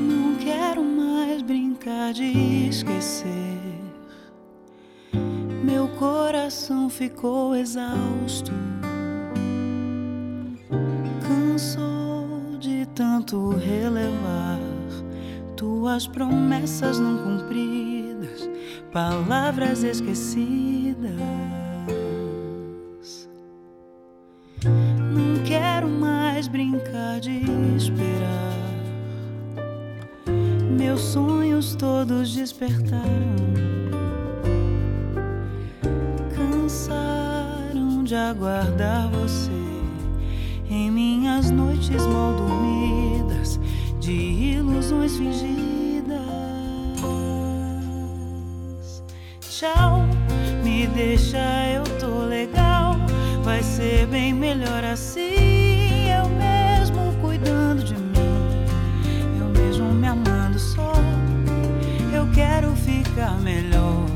Não quero mais brincar de esquecer. Meu coração ficou exausto. Cansou de tanto relevar tuas promessas não cumpridas, palavras esquecidas. Não quero mais brincar de esperar. Meus sonhos todos despertaram. Cansaram de aguardar você em minhas noites mal dormidas, deixa, eu tô legal. Vai ser bem melhor assim. Eu mesmo cuidando de mim, eu mesmo me amando só. Eu quero ficar melhor.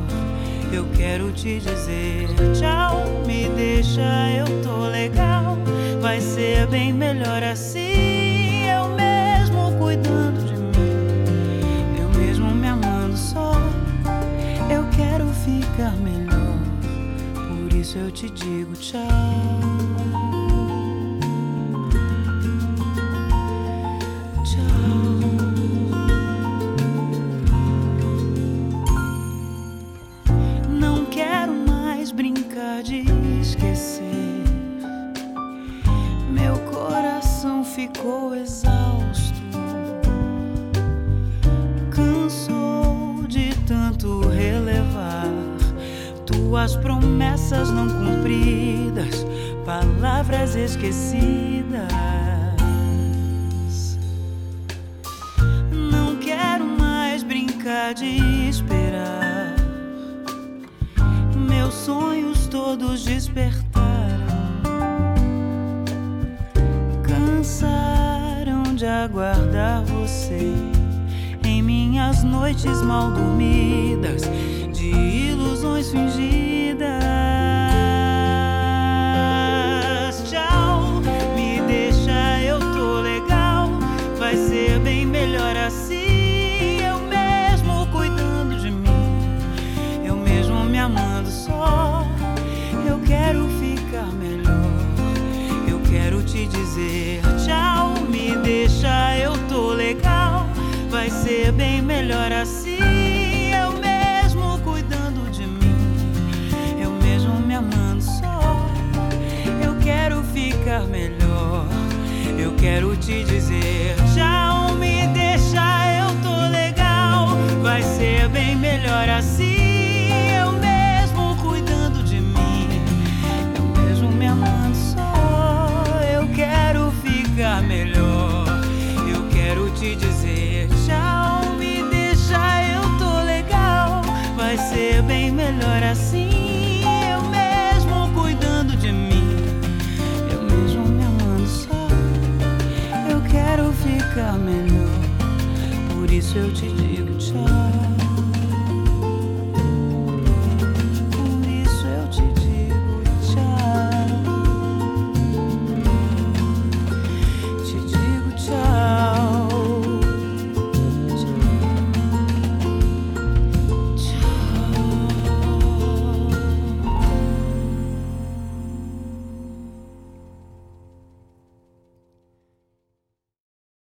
Eu quero te dizer tchau, me deixa, eu tô legal. Vai ser bem melhor assim. Eu te digo tchau. Tchau. Não quero mais brincar de esquecer. Meu coração ficou exausto. Tuas promessas não cumpridas, palavras esquecidas. Não quero mais brincar de esperar. Meus sonhos todos despertaram. Cansaram de aguardar você em minhas noites mal dormidas, de ilusões fingidas. Ser bem melhor assim. Eu mesmo cuidando de mim, eu mesmo me amando só. Eu quero ficar melhor. Eu quero te dizer tchau, me deixa, eu tô legal. Vai ser bem melhor assim. Eu mesmo cuidando de mim, eu mesmo me amando só. Eu quero ficar melhor. Eu quero te dizer assim. Eu mesmo cuidando de mim, eu mesmo me amando só. Eu quero ficar melhor. Por isso eu te digo tchau.